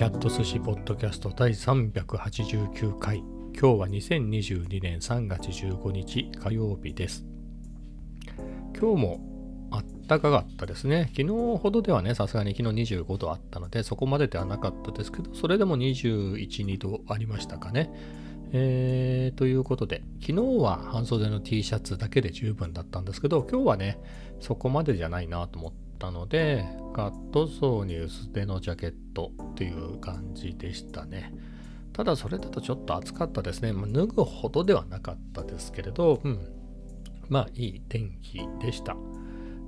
キャット寿司ポッドキャスト第389回。今日は2022年3月15日火曜日です。今日もあったかかったですね。昨日ほどではねさすがに昨日25度あったのでそこまでではなかったですけどそれでも21、2度ありましたかね。えー、ということで、昨日は半袖の T シャツだけで十分だったんですけど、今日はね、そこまでじゃないなと思ったので、ガットソーに薄手のジャケットっていう感じでしたね。ただそれだとちょっと暑かったですね。まあ、脱ぐほどではなかったですけれど、うん。まあいい天気でした。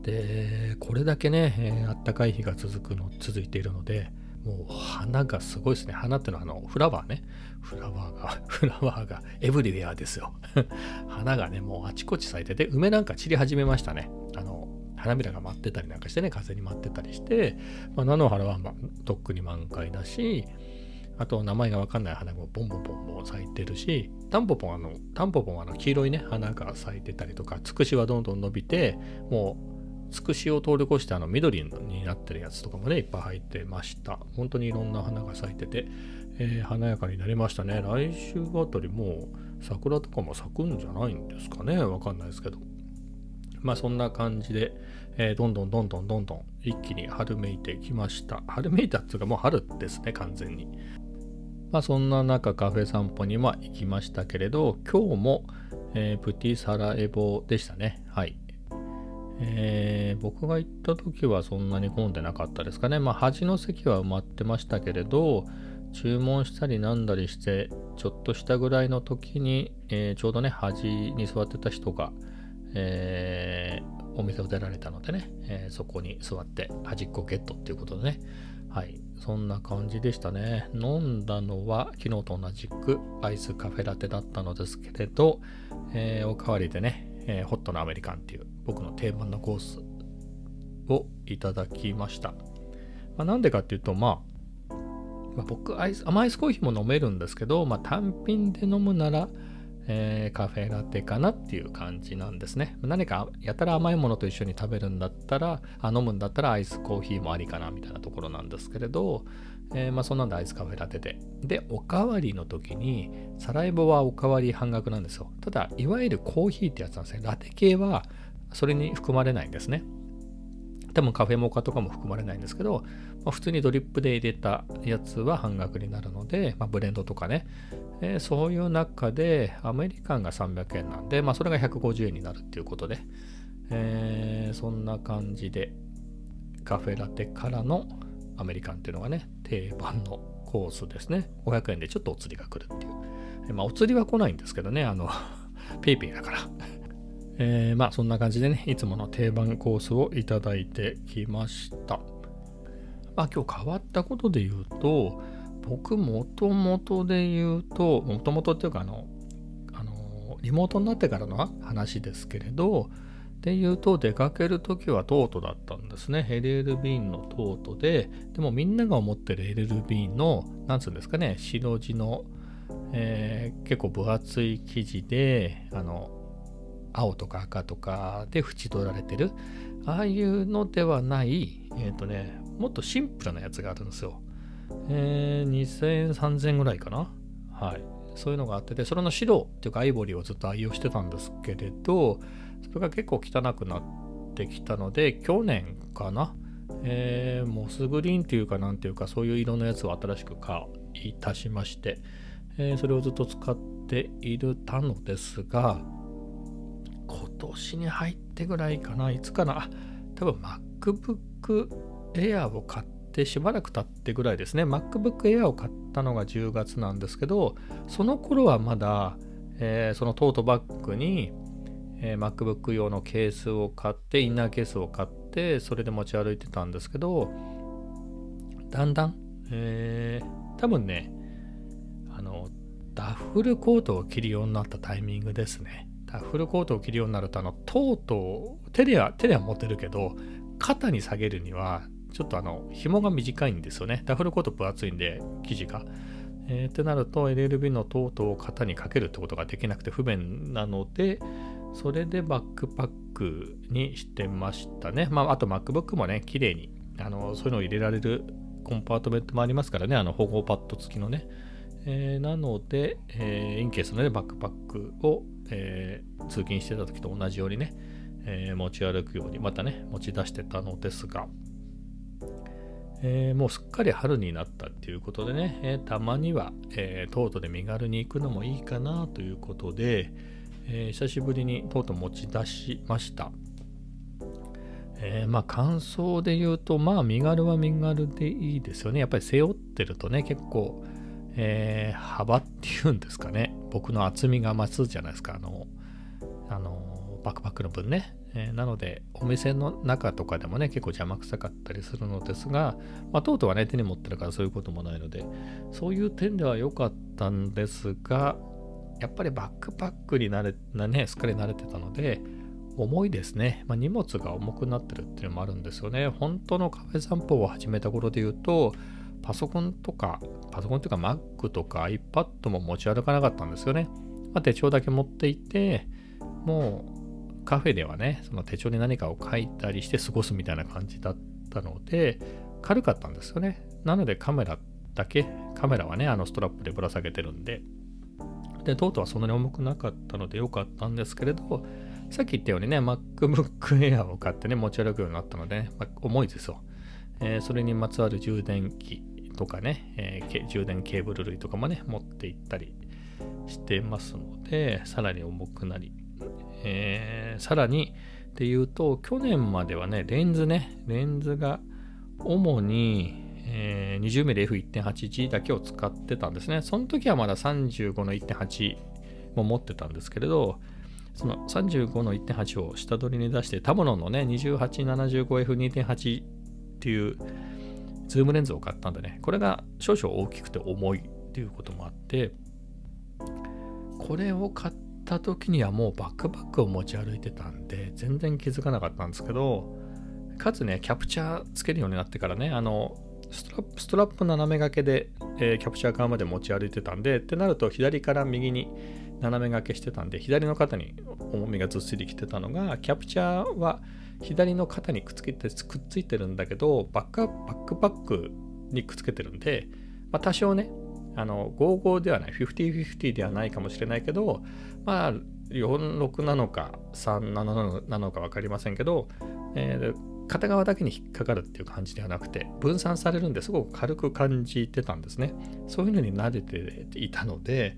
で、これだけね、えー、あったかい日が続くの、続いているので、もう花がすごいですね。花ってのはあのフラワーね。フラワーが、フラワーがエブリウェアですよ。花がね、もうあちこち咲いてて、梅なんか散り始めましたね。あの、花びらが舞ってたりなんかしてね、風に舞ってたりして、まあ、菜の花は、ま、とっくに満開だし、あと名前がわかんない花もボンボンボンボン咲いてるし、タンポポンあの、タンポポンあの黄色いね、花が咲いてたりとか、つくしはどんどん伸びて、もうつくしを通り越してあの緑になってるやつとかもね、いっぱい入ってました。本当にいろんな花が咲いてて、えー、華やかになりましたね。来週あたりもう桜とかも咲くんじゃないんですかね。わかんないですけど。まあそんな感じで、えー、どんどんどんどんどんどん一気に春めいてきました。春めいたっていうかもう春ですね、完全に。まあそんな中カフェ散歩には行きましたけれど、今日も、えー、プティサラエボでしたね。はい。えー、僕が行った時はそんなに混んでなかったですかね。まあ、端の席は埋まってましたけれど、注文したりなんだりして、ちょっとしたぐらいの時に、えー、ちょうどね、端に座ってた人が、えー、お店を出られたのでね、えそこに座って端っこゲットっていうことでね、はい、そんな感じでしたね。飲んだのは昨日と同じくアイスカフェラテだったのですけれど、えおかわりでね、えー、ホットなアメリカンっていう僕の定番のコースをいただきました。まあ、なんでかっていうと、まあ、まあ、僕アイス、甘いスコーヒーも飲めるんですけど、まあ、単品で飲むなら、えー、カフェラテかなっていう感じなんですね。何かやたら甘いものと一緒に食べるんだったら、あ飲むんだったらアイスコーヒーもありかなみたいなところなんですけれど、えー、まあそんなんでアイスカフェラテで。で、おかわりの時に、サラエボはおかわり半額なんですよ。ただ、いわゆるコーヒーってやつなんですね。ラテ系はそれに含まれないんですね。多分カフェモカとかも含まれないんですけど、まあ、普通にドリップで入れたやつは半額になるので、まあ、ブレンドとかね、えー、そういう中でアメリカンが300円なんで、まあ、それが150円になるっていうことで、えー、そんな感じでカフェラテからのアメリカンっていうのがね、定番のコースですね。500円でちょっとお釣りが来るっていう。まあ、お釣りは来ないんですけどね、あの、ペイペイだから。えー、まあ、そんな感じでね、いつもの定番コースをいただいてきました。まあ、今日変わったことで言うと、僕、もともとで言うと、もともとっていうか、あの、あの、リモートになってからの話ですけれど、で言うと出かけるときはトートだったんですね。LL ビーンのトートで、でもみんなが思ってる LL ビーンの、なんつうんですかね、白地の、えー、結構分厚い生地で、あの、青とか赤とかで縁取られてる、ああいうのではない、えっ、ー、とね、もっとシンプルなやつがあるんですよ。えー、2000円、3000円ぐらいかな。はい。そういうのがあってて、それの白っていうかアイボリーをずっと愛用してたんですけれど、それが結構汚くなってきたので、去年かな、えー、モスグリーンっていうかなんていうか、そういう色のやつを新しく買い足しまして、えー、それをずっと使っているたのですが、今年に入ってぐらいかな、いつかな、多分 MacBook Air を買ってしばらく経ってぐらいですね、MacBook Air を買ったのが10月なんですけど、その頃はまだ、えー、そのトートバッグにえー、MacBook 用のケースを買って、インナーケースを買って、それで持ち歩いてたんですけど、だんだん、えー、多分ね、あの、ダッフルコートを着るようになったタイミングですね。ダッフルコートを着るようになると、あの、とうとう、手では、手では持てるけど、肩に下げるには、ちょっとあの、紐が短いんですよね。ダフルコート分厚いんで、生地が。えー、ってなると LLB のトートを肩にかけるってことができなくて不便なので、それでバックパックにしてましたね。まあ、あと MacBook もね、綺麗に、あの、そういうのを入れられるコンパートメントもありますからね、あの保護パッド付きのね。えー、なので、えー、インケースの、ね、バックパックを、えー、通勤してた時と同じようにね、えー、持ち歩くようにまたね、持ち出してたのですが、えー、もうすっかり春になったっていうことでね、えー、たまには、えー、トートで身軽に行くのもいいかなということで、え久しぶりにトート持ち出しました。えまあ感想で言うと、まあ身軽は身軽でいいですよね。やっぱり背負ってるとね、結構、え幅っていうんですかね、僕の厚みが増すじゃないですか。あの、あのバックパックの分ね。えー、なので、お店の中とかでもね、結構邪魔くさかったりするのですが、まあ、トートはね、手に持ってるからそういうこともないので、そういう点では良かったんですが、やっぱりバックパックになれ、なね、すっかり慣れてたので、重いですね。まあ、荷物が重くなってるっていうのもあるんですよね。本当のカフェ散歩を始めた頃で言うと、パソコンとか、パソコンというか Mac とか iPad も持ち歩かなかったんですよね。まあ、手帳だけ持っていて、もうカフェではね、その手帳に何かを書いたりして過ごすみたいな感じだったので、軽かったんですよね。なのでカメラだけ、カメラはね、あのストラップでぶら下げてるんで、で、トートはそんなに重くなかったので良かったんですけれど、さっき言ったようにね、MacBook Air を買ってね、持ち歩くようになったので、ね、まあ、重いですよ。えー、それにまつわる充電器とかね、えー、充電ケーブル類とかもね、持って行ったりしてますので、さらに重くなり、えー、さらにっていうと、去年まではね、レンズね、レンズが主に、えー、20mm F1.8G だけを使ってたんですね。その時はまだ35の1.8も持ってたんですけれど、その35の1.8を下取りに出して、タムロンのね、2875F2.8 っていうズームレンズを買ったんでね、これが少々大きくて重いっていうこともあって、これを買っった時にはもうバックパックを持ち歩いてたんで、全然気づかなかったんですけど、かつね、キャプチャーつけるようになってからね、あの、ストラップストラップ斜め掛けで、えー、キャプチャー側まで持ち歩いてたんで、ってなると左から右に斜め掛けしてたんで、左の肩に重みがずっしりきてたのが、キャプチャーは左の肩にくっつけてくっついてるんだけど、バックバックパックにくっつけてるんで、まあ、多少ね、あの、55ではない、50-50ではないかもしれないけど、まあ、46なのか37なのか分かりませんけど、えー、片側だけに引っかかるっていう感じではなくて、分散されるんですごく軽く感じてたんですね。そういうのに慣れていたので、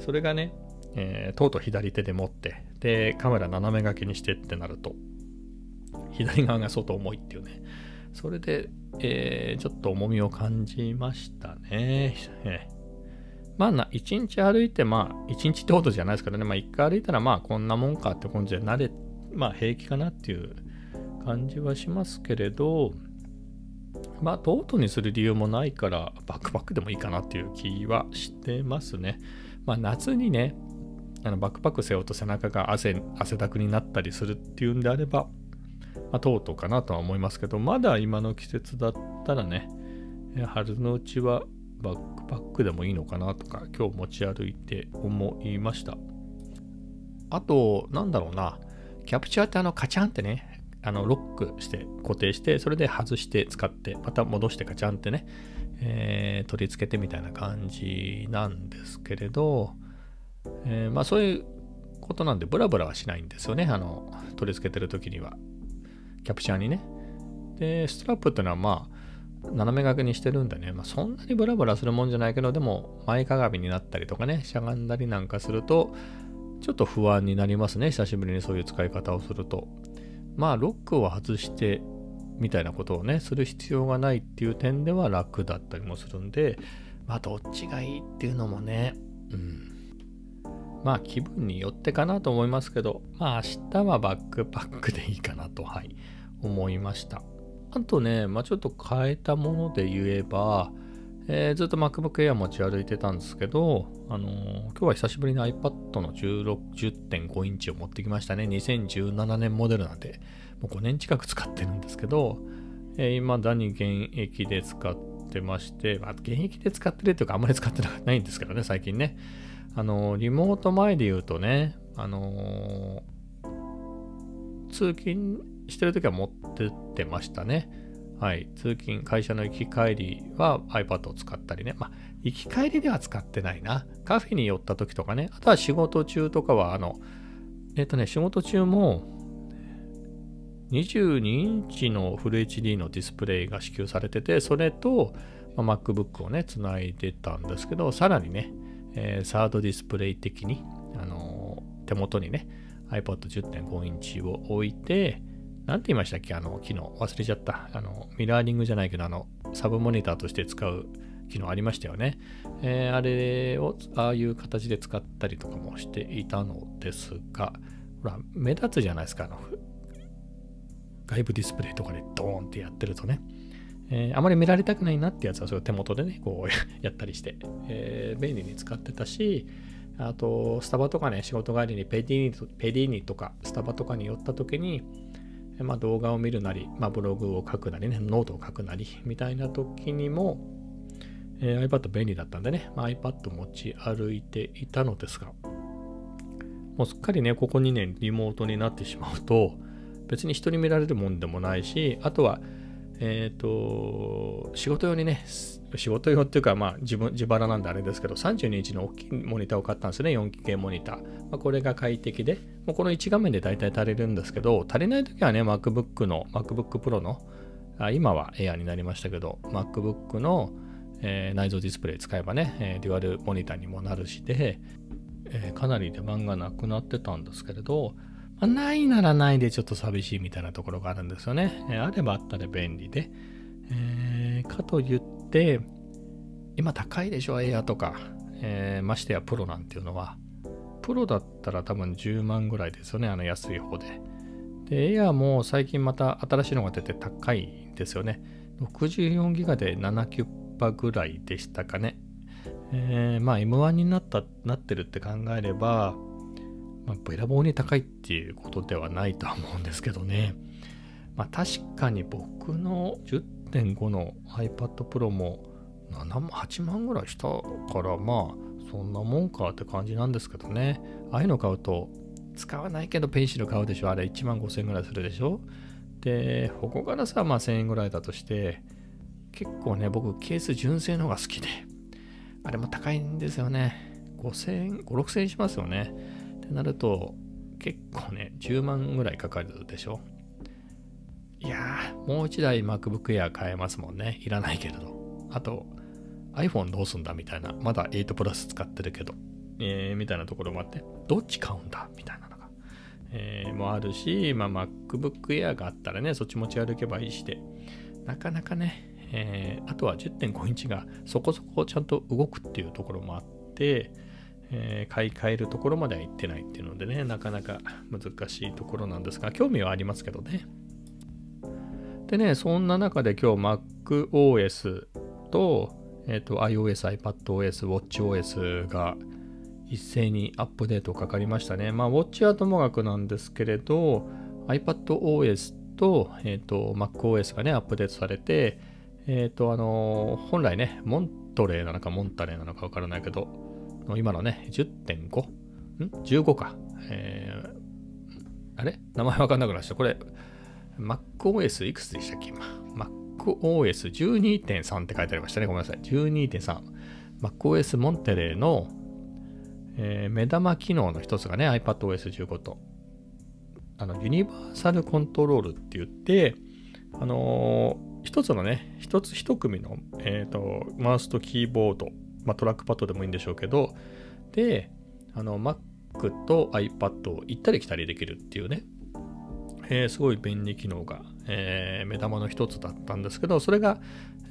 それがね、えー、とうとう左手で持って、で、カメラ斜め掛けにしてってなると、左側が相当重いっていうね。それで、えー、ちょっと重みを感じましたね。えーまあな一日歩いて、まあ一日ってことじゃないですからね、まあ一回歩いたらまあこんなもんかって感じで慣れ、まあ平気かなっていう感じはしますけれど、まあトートにする理由もないからバックパックでもいいかなっていう気はしてますね。まあ夏にね、あのバックパック背負うと背中が汗汗だくになったりするっていうんであれば、まあ、トートかなとは思いますけど、まだ今の季節だったらね、春のうちはバックパックでもいいのかなとか今日持ち歩いて思いました。あと、なんだろうな、キャプチャーってあのカチャンってね、あのロックして固定して、それで外して使って、また戻してカチャンってね、えー、取り付けてみたいな感じなんですけれど、えー、まあそういうことなんでブラブラはしないんですよね、あの取り付けてる時には。キャプチャーにね。で、ストラップっていうのはまあ、斜め掛けにしてるんでね、まあ、そんなにブラブラするもんじゃないけど、でも前かがみになったりとかね、しゃがんだりなんかすると、ちょっと不安になりますね、久しぶりにそういう使い方をすると。まあ、ロックを外してみたいなことをね、する必要がないっていう点では楽だったりもするんで、まあ、どっちがいいっていうのもね、うん。まあ、気分によってかなと思いますけど、まあ、明日はバックパックでいいかなと、はい、思いました。あとね、まあ、ちょっと変えたもので言えば、えー、ずっと MacBook Air 持ち歩いてたんですけど、あのー、今日は久しぶりに iPad の10.5インチを持ってきましたね。2017年モデルなんで、もう5年近く使ってるんですけど、えー、未だに現役で使ってまして、まあ、現役で使ってるというかあんまり使ってないんですけどね、最近ね。あのー、リモート前で言うとね、あの通勤してるときは持ってってましたね。はい、通勤、会社の行き帰りは iPad を使ったりね。まあ、行き帰りでは使ってないな。カフェに寄った時とかね。あとは仕事中とかは、あの、えっ、とね、仕事中も、22インチのフル HD のディスプレイが支給されてて、それと、まあ、MacBook をね、つないでたんですけど、さらにね、えー、サードディスプレイ的に、あのー、手元にね、iPod 10.5インチを置いて、なんて言いましたっけ？あの、機能。忘れちゃった。あの、ミラーリングじゃないけど、あの、サブモニターとして使う機能ありましたよね。えー、あれを、ああいう形で使ったりとかもしていたのですが、ほら、目立つじゃないですか。あの、外部ディスプレイとかでドーンってやってるとね。えー、あまり見られたくないなってやつは、それを手元でね、こう やったりして、えー、便利に使ってたし、あと、スタバとかね、仕事帰りにペディーニペディーニとか、スタバとかに寄った時に、まあ、動画を見るなり、まあ、ブログを書くなりね、ノートを書くなりみたいな時にも、えー、iPad 便利だったんでね、まあ、iPad 持ち歩いていたのですが、もうすっかりね、ここ2年リモートになってしまうと、別に人に見られるもんでもないし、あとは、えっ、ー、と、仕事用にね、仕事用っていうか、まあ自分、自腹なんであれですけど、32インチの大きいモニターを買ったんですね、4K モニター。まあ、これが快適で、もうこの1画面で大体足りるんですけど、足りない時はね、MacBook の、MacBook Pro の、あ今は Air になりましたけど、MacBook の、えー、内蔵ディスプレイ使えばね、えー、デュアルモニターにもなるしで、えー、かなり出番がなくなってたんですけれど、ま、ないならないでちょっと寂しいみたいなところがあるんですよね。え、あればあったで便利で。えー、かといって、今高いでしょ、エアとか。えー、ましてやプロなんていうのは。プロだったら多分10万ぐらいですよね、あの安い方で。で、エアも最近また新しいのが出て高いんですよね。64ギガで7キュッパぐらいでしたかね。えー、まあ M1 になったなってるって考えれば、まあ、べらぼうに高いっていうことではないとは思うんですけどね。まあ、確かに僕の10.5の iPad Pro も7万、8万ぐらいしたからまあそんなもんかって感じなんですけどね。ああいうの買うと使わないけどペンシル買うでしょあれ1万5000円ぐらいするでしょで、ここからさ、まあ1000円ぐらいだとして、結構ね、僕ケース純正の方が好きで、あれも高いんですよね。5000円、5、6000円しますよね。ってなると、結構ね、10万ぐらいかかるでしょ？いやー、もう一台 MacBook Air 買えますもんね。いらないけれど。あと、iPhone どうすんだみたいな。まだ8プラス使ってるけど。えー、みたいなところもあって、どっち買うんだ？みたいなのが。えー、もあるし、まあ、MacBook Air があったらね、そっち持ち歩けばいいしで、なかなかね、えー、あとは10.5インチがそこそこちゃんと動くっていうところもあって、えー、買い替えるところまでは行ってないっていうのでね、なかなか難しいところなんですが、興味はありますけどね。でね、そんな中で今日 MacOS と,、えーと、iOS、iPadOS、WatchOS が一斉にアップデートかかりましたね。まあ、Watch はともかくなんですけれど、iPadOS と,、えーと、MacOS がね、アップデートされて、えっ、ー、と、あのー、本来ね、モントレーなのかモンタレーなのかわからないけど、今のね、10.5? ん ?15 か。えー、あれ？名前わかんなくなっちゃった。これ、MacOS いくつでしたっけ？今。MacOS12.3 って書いてありましたね。ごめんなさい。12.3。MacOS モンテレーの、えー、目玉機能の一つがね、iPadOS15 と、あの、ユニバーサルコントロールって言って、あのー、一つのね、一つ一組の、えっ、ー、と、マウスとキーボード、まあ、トラックパッドでもいいんでしょうけど、で、あの、Mac と iPad を行ったり来たりできるっていうね、えー、すごい便利機能が、えー、目玉の一つだったんですけど、それが、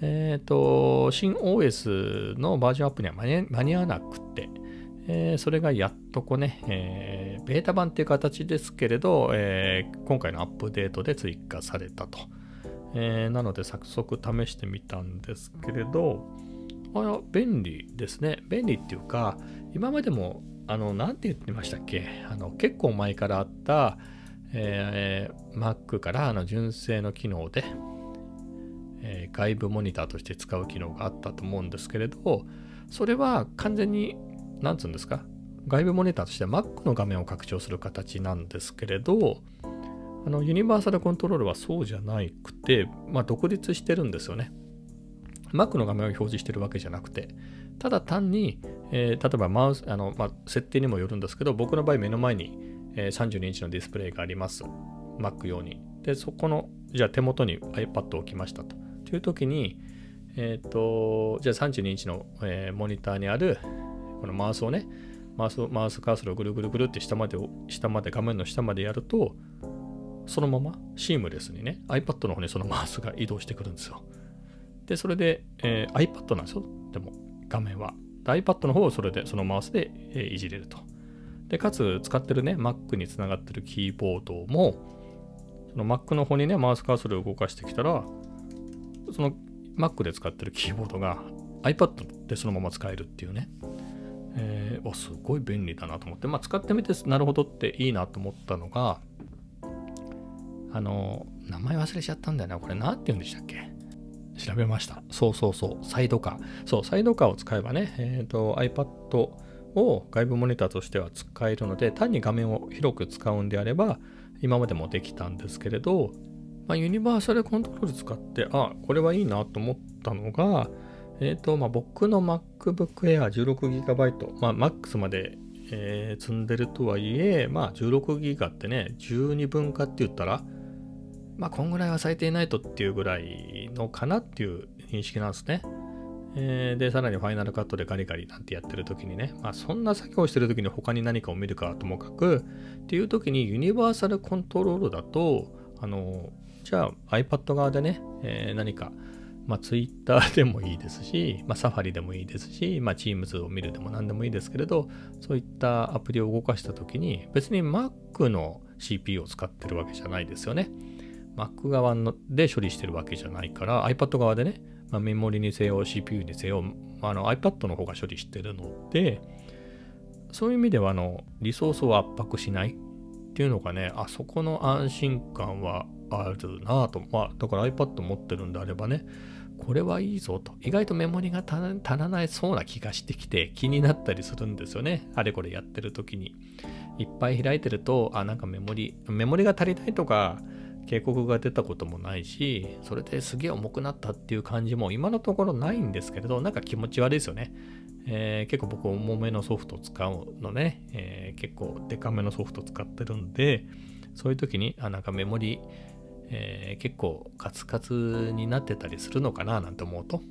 えっ、ー、と、新 OS のバージョンアップには間に合わなくて、えー、それがやっとこね、えー、ベータ版っていう形ですけれど、えー、今回のアップデートで追加されたと。え、なので早速試してみたんですけれど、あ便利ですね。便利っていうか、今までも、あの、なんて言ってましたっけ？あの、結構前からあった、えー、Mac からあの純正の機能で、えー、外部モニターとして使う機能があったと思うんですけれど、それは完全に、なんつうんですか、外部モニターとして Mac の画面を拡張する形なんですけれど、あのユニバーサルコントロールはそうじゃなくて、まあ、独立してるんですよね。Mac の画面を表示してるわけじゃなくて、ただ単に、えー、例えばマウス、あのまあ、設定にもよるんですけど、僕の場合目の前に、えー、32インチのディスプレイがあります。Mac 用に。で、そこの、じゃあ手元に iPad を置きましたと。という時に、えっ、ー、と、じゃあ32インチの、えー、モニターにある、このマウスをね、マウスマウスカーソルをぐるぐるぐるって下まで、下まで、画面の下までやると、そのままシームレスにね、iPad の方にそのマウスが移動してくるんですよ。で、それで、えー、iPad なんですよ。でも、画面は。iPad の方をそれで、そのマウスで、えー、いじれると。で、かつ、使ってるね、Mac につながってるキーボードも、その Mac の方にね、マウスカーソルを動かしてきたら、その Mac で使ってるキーボードが iPad でそのまま使えるっていうね。えー、すごい便利だなと思って、まあ、使ってみてなるほどっていいなと思ったのが、あの、名前忘れちゃったんだよな。これ何て言うんでしたっけ？調べました。そうそうそう。サイドカー。そう、サイドカーを使えばね、えっ、ー、と、iPad を外部モニターとしては使えるので、単に画面を広く使うんであれば、今までもできたんですけれど、まあ、ユニバーサルコントロール使って、あ、これはいいなと思ったのが、えっ、ー、と、まあ、僕の MacBook Air 16GB、まあ、MAX まで、えー、積んでるとはいえ、まあ、16GB ってね、12分化って言ったら、まあ、こんぐらいは最低ないとっていうぐらいのかなっていう認識なんですね。えー、で、さらにファイナルカットでガリガリなんてやってる時にね、まあ、そんな作業してる時に他に何かを見るかともかく、っていう時にユニバーサルコントロールだと、あの、じゃあ iPad 側でね、えー、何か、まあ、Twitter でもいいですし、まあ、Safari でもいいですし、まあ、Teams を見るでも何でもいいですけれど、そういったアプリを動かした時に、別に Mac の CPU を使ってるわけじゃないですよね。Mac 側ので処理してるわけじゃないから iPad 側でね、まあ、メモリにせよ CPU にせよあの iPad の方が処理してるのでそういう意味ではあのリソースを圧迫しないっていうのがねあそこの安心感はあるなと、まあ、だから iPad 持ってるんであればねこれはいいぞと。意外とメモリが足らないそうな気がしてきて気になったりするんですよね。あれこれやってる時に。いっぱい開いてるとあなんかメモリメモリが足りないとか警告が出たこともないし、それですげえ重くなったっていう感じも今のところないんですけれど、なんか気持ち悪いですよね。えー、結構僕重めのソフト使うのね、えー、結構デカめのソフト使ってるんで、そういう時に、あ、なんかメモリ、えー、結構カツカツになってたりするのかななんて思うと、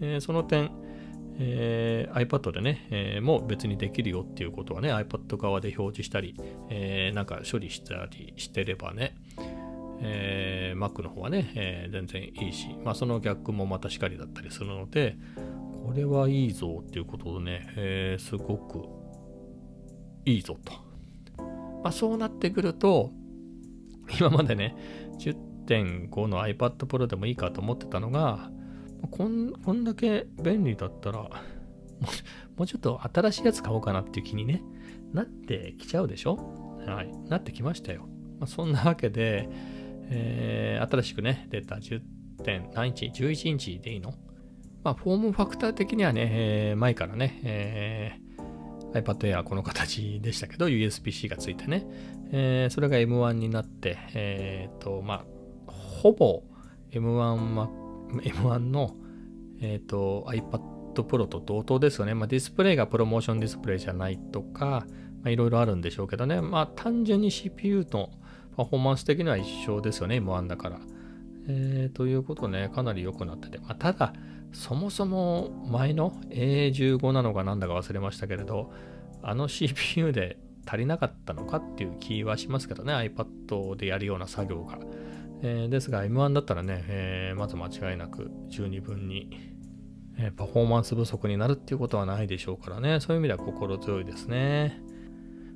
え、その点、えー、iPad でね、えー、もう別にできるよっていうことはね、iPad 側で表示したり、えー、なんか処理したりしてればね、えー、Mac の方はね、えー、全然いいし、まあ、その逆もまたしかりだったりするので、これはいいぞっていうことでね、えー、すごくいいぞと。まあ、そうなってくると、今までね、10.5の iPad Pro でもいいかと思ってたのが、こんこんだけ便利だったらもうちょっと新しいやつ買おうかなっていう気にね、なってきちゃうでしょ？はい。なってきましたよ。まあ、そんなわけで、えー、新しくね、出た10点、何インチ ?11 インチでいいの？まあ、フォームファクター的にはね、えー、前からね、えー、iPad Air この形でしたけど、USB-C がついてね、えー、それが M1 になって、えっ、ー、と、まあ、ほぼ M1, ま、M1 の、えっ、ー、と iPad Pro と同等ですよね。まあ、ディスプレイがプロモーションディスプレイじゃないとか、いろいろあるんでしょうけどね。まあ、単純に CPU のパフォーマンス的には一緒ですよね、M1 だから。えー、ということね、かなり良くなってて。まあ、ただ、そもそも前の A15 なのかなんだか忘れましたけれど、あの CPU で足りなかったのかっていう気はしますけどね、iPad でやるような作業が。えー、ですが M1 だったらね、えー、まず間違いなく十二分に、えー、パフォーマンス不足になるっていうことはないでしょうからね、そういう意味では心強いですね。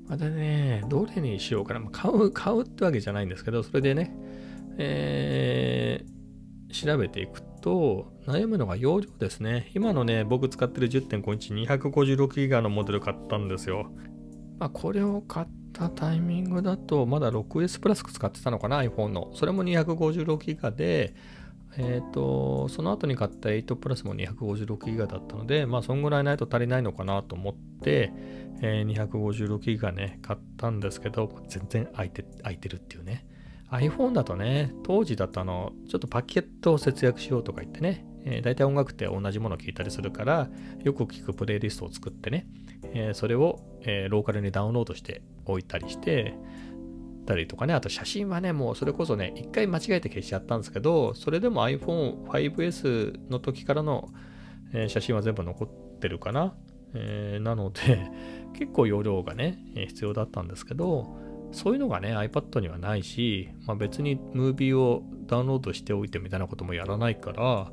またね、どれにしようかな。買う、買うってわけじゃないんですけど、それでね、えー、調べていくと、悩むのが容量ですね。今のね、僕使ってる10.5インチ 256GB のモデル買ったんですよ。まあ、これを買ったタイミングだと、まだ 6S プラス使ってたのかな、iPhone の。それも 256GB で、えっ、ー、と、その後に買った8プラスも 256GB だったので、まあ、そんぐらいないと足りないのかなと思って、えー、256GB ね、買ったんですけど、全然空いて、空いてるっていうね。iPhone だとね、当時だとあの、ちょっとパケットを節約しようとか言ってね、えー、大体音楽って同じものを聴いたりするから、よく聴くプレイリストを作ってね、えー、それを、えー、ローカルにダウンロードしておいたりして、たりとかね、あと写真はね、もうそれこそね、一回間違えて消しちゃったんですけど、それでも iPhone5S の時からの、えー、写真は全部残ってるかな。えー、なので、結構容量がね、必要だったんですけど、そういうのがね、iPad にはないし、まあ、別にムービーをダウンロードしておいてみたいなこともやらないから、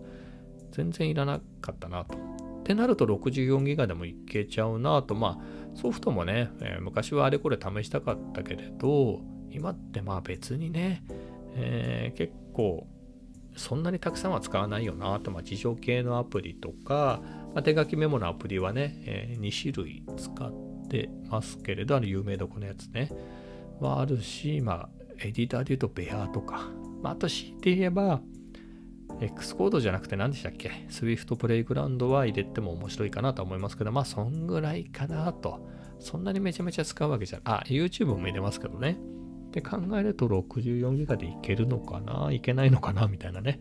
全然いらなかったなと。ってなると 64GB でもいけちゃうなと、まあソフトもね、えー、昔はあれこれ試したかったけれど、今ってまあ別にね、えー、結構そんなにたくさんは使わないよなと、まあ、事情系のアプリとか、まあ、手書きメモのアプリはね、えー、2種類使ってますけれど、あの有名どこのやつね、はあるし、まあ、エディターで言うとベアとか、まあ、あと強いて言えば、X コードじゃなくて何でしたっけ ?Swift プレイグラウンドは入れても面白いかなと思いますけど、まあそんぐらいかなと。そんなにめちゃめちゃ使うわけじゃあ、YouTube も入れますけどね。って考えると64ギガでいけるのかな？いけないのかな？みたいなね。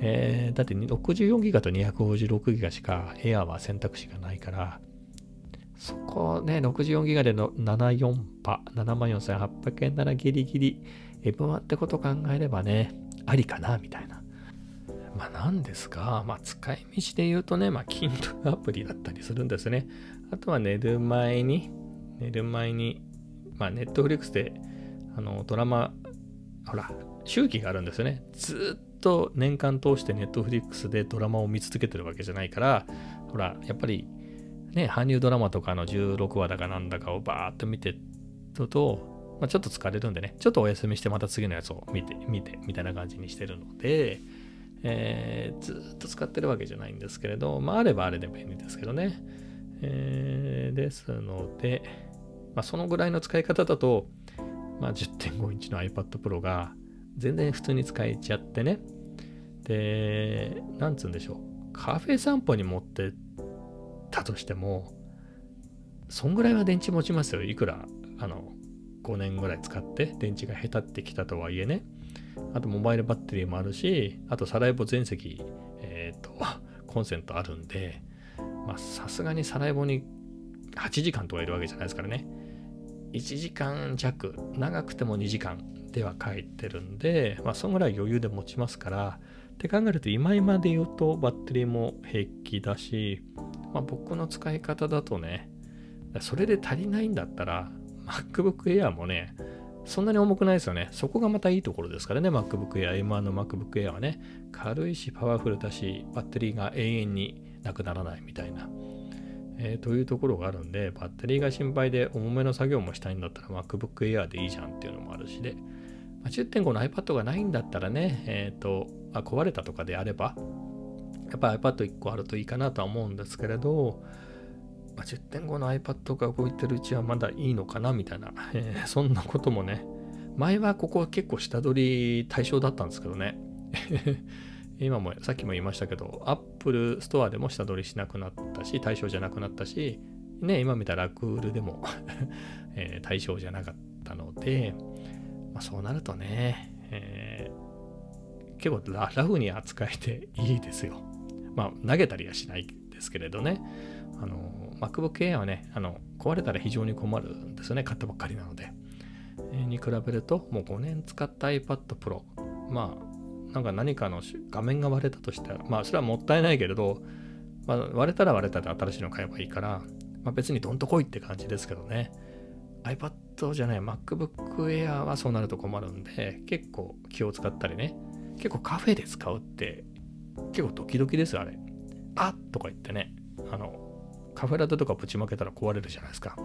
えー、だって64ギガと256ギガしか Air は選択肢がないから、そこね、64ギガでの74パ、74,800円ならギリギリ M1 ってこと考えればね、ありかな？みたいな。まあなんですが、まあ使い道で言うとね、まあ Kindle アプリだったりするんですね。あとは寝る前に、寝る前に、まあ Netflix であのドラマ、ほら、周期があるんですよね。ずっと年間通してネットフリックスでドラマを見続けてるわけじゃないから、ほら、やっぱりね、韓流ドラマとかの16話だかなんだかをバーっと見てると、まあ、ちょっと疲れるんでね、ちょっとお休みしてまた次のやつを見て、見て、みたいな感じにしてるので、えー、ずっと使ってるわけじゃないんですけれど、まあ、あればあれで便利ですけどね。えー、ですので、まあ、そのぐらいの使い方だと、まあ、10.5インチの iPad Pro が全然普通に使えちゃってね。で、なんつうんでしょう。カフェ散歩に持ってたとしても、そんぐらいは電池持ちますよ。いくら、あの、5年ぐらい使って電池がへたってきたとはいえね。あとモバイルバッテリーもあるし、あとサライボ全席、えっ、ー、と、コンセントあるんで、まあさすがにサライボに8時間とかいるわけじゃないですからね。1時間弱、長くても2時間では帰ってるんで、まあ、そんぐらい余裕で持ちますから、って考えると、今今で言うとバッテリーも平気だし、まあ、僕の使い方だとね、それで足りないんだったら、MacBook Air もね、そんなに重くないですよね。そこがまたいいところですからね、MacBook Air、M1 の MacBook Air はね、軽いし、パワフルだし、バッテリーが永遠になくならないみたいな。えー、というところがあるんで、バッテリーが心配で重めの作業もしたいんだったら MacBook Air でいいじゃんっていうのもあるしで、まあ、10.5の iPad がないんだったらね、えっ、ー、と、あ、壊れたとかであれば、やっぱ iPad1 個あるといいかなとは思うんですけれど、まあ、10.5の iPad が動いてるうちはまだいいのかなみたいな、えー、そんなこともね、前はここは結構下取り対象だったんですけどね。今もさっきも言いましたけど、Apple ストアでも下取りしなくなったし、対象じゃなくなったし、ね、今見たらラクールでも え、対象じゃなかったので、まあ、そうなるとね、えー、結構ラフに扱えていいですよ。まあ、投げたりはしないですけれどね。あの、MacBook Air はね、あの、壊れたら非常に困るんですよね。買ったばっかりなので。え、に比べると、もう5年使った iPad Pro。まあ、なんか何かの画面が割れたとしたら、まあそれはもったいないけれど、まあ、割れたら割れたで新しいの買えばいいから、まあ、別にどんと来いって感じですけどね。iPad じゃない MacBook Air はそうなると困るんで、結構気を使ったりね。結構カフェで使うって結構ドキドキです、あれ。あっとか言ってね。あの、カフェラテとかぶちまけたら壊れるじゃないですか。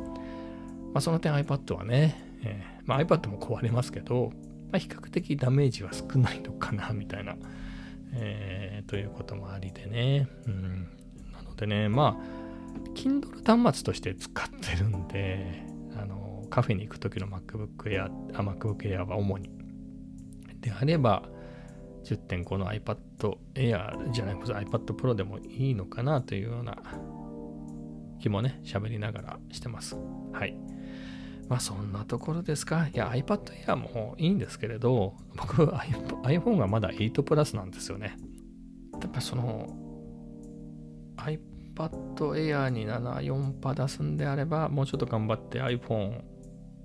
まあその点 iPad はね、えー、まあ iPad も壊れますけど、まあ、比較的ダメージは少ないのかな、みたいな、えー、ということもありでね。うん、なのでね、まあ、Kindle 端末として使ってるんで、あのカフェに行く時の MacBook Air、あ MacBook Air は主に。であれば、10.5の iPad Air じゃない、iPad Pro でもいいのかなというような気もね、喋りながらしてます。はい。まあそんなところですか。いや iPad Air もいいんですけれど、僕 iPhone がまだ8プラスなんですよね。やっぱその iPad Air に74パ出すんであれば、もうちょっと頑張って iPhone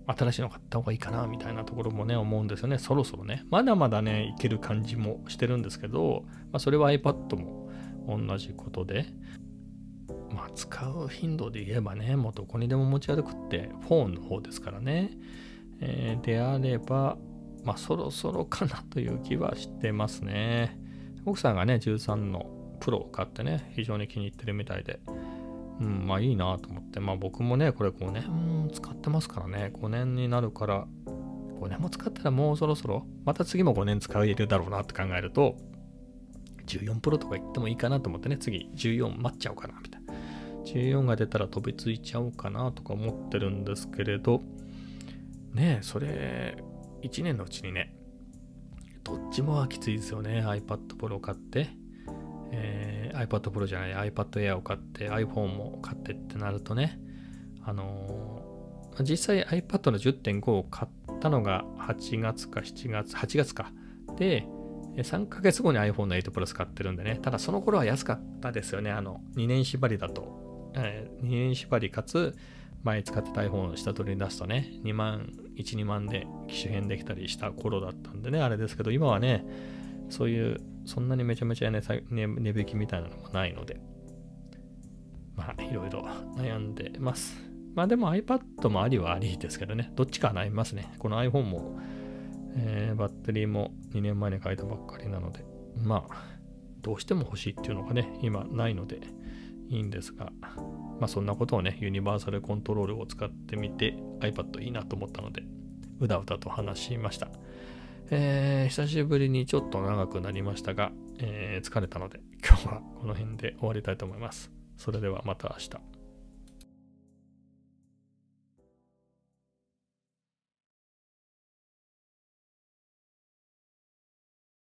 新しいの買った方がいいかなみたいなところもね思うんですよね。そろそろね。まだまだね、いける感じもしてるんですけど、まあ、それは iPad も同じことで、まあ使う頻度で言えばね、もうどこにでも持ち歩くってフォンの方ですからね。えー、であれば、まあそろそろかなという気はしてますね。奥さんがね、13のプロを買ってね、非常に気に入ってるみたいで、うん、まあいいなと思って、まあ僕もね、これ5年使ってますからね、5年になるから、5年も使ったらもうそろそろ、また次も5年使えるだろうなって考えると、14プロとか言ってもいいかなと思ってね、次14待っちゃおうかな、みたいな。14が出たら飛びついちゃおうかなとか思ってるんですけれど、ねえ、それ、1年のうちにね、どっちもはきついですよね。iPad Pro を買って、えー、iPad Pro じゃない iPad Air を買って iPhone も買ってってなるとね、あのー、実際 iPad の10.5を買ったのが8月か7月、8月か。で、3ヶ月後に iPhone の8 Plus 買ってるんでね、ただその頃は安かったですよね。あの、2年縛りだと。え、2年縛りかつ、前使ってた iPhone を下取りに出すとね、2万、1、2万で機種変できたりした頃だったんでね、あれですけど、今はね、そういう、そんなにめちゃめちゃ値、ね、値引きみたいなのもないので、まあ、いろいろ悩んでます。まあでも iPad もありはありですけどね、どっちか悩みますね。この iPhone も、えー、バッテリーも2年前に変えたばっかりなので、まあ、どうしても欲しいっていうのがね、今ないのでいいんですが、まあそんなことをね、ユニバーサルコントロールを使ってみて iPad いいなと思ったので、うだうだと話しました。えー、久しぶりにちょっと長くなりましたが、えー、疲れたので今日はこの辺で終わりたいと思います。それではまた明日。